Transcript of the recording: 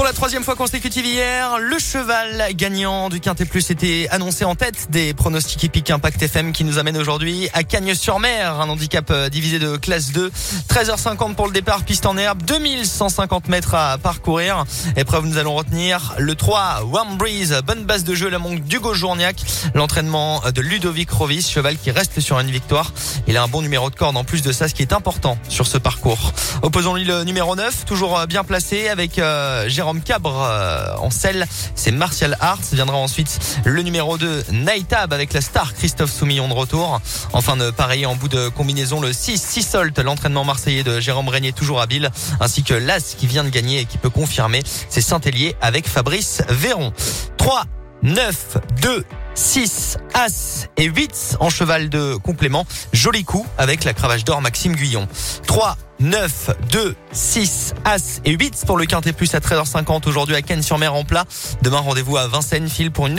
Pour la troisième fois consécutive hier, le cheval gagnant du Quintet Plus était annoncé en tête des pronostics épiques Impact FM qui nous amène aujourd'hui à Cagnes-sur-Mer, un handicap euh, divisé de classe 2. 13h50 pour le départ, piste en herbe, 2150 mètres à parcourir. Épreuve, nous allons retenir le 3, Warm Breeze, bonne base de jeu, la monque d'Hugo Journiac, l'entraînement de Ludovic Rovis, cheval qui reste sur une victoire. Il a un bon numéro de corde en plus de ça, ce qui est important sur ce parcours. Opposons-lui le numéro 9, toujours euh, bien placé avec euh, Jérôme Cabre euh, en selle. C'est Martial Arts. Viendra ensuite le numéro 2, Naïtab avec la star Christophe Soumillon de retour. Enfin de pareil en bout de combinaison le 6, Sissolt, l'entraînement marseillais de Jérôme Régnier toujours habile, ainsi que l'As qui vient de gagner et qui peut confirmer. C'est Saint-Hélier avec Fabrice Véron. 3, 9, 2, 6, As et 8 en cheval de complément. Joli coup avec la cravache d'or Maxime Guyon. 3, 9, 2, 6, As et 8 pour le Quintet Plus à 13h50 aujourd'hui à Cannes-sur-Mer en plat. Demain rendez-vous à Vincennes, file pour une nouvelle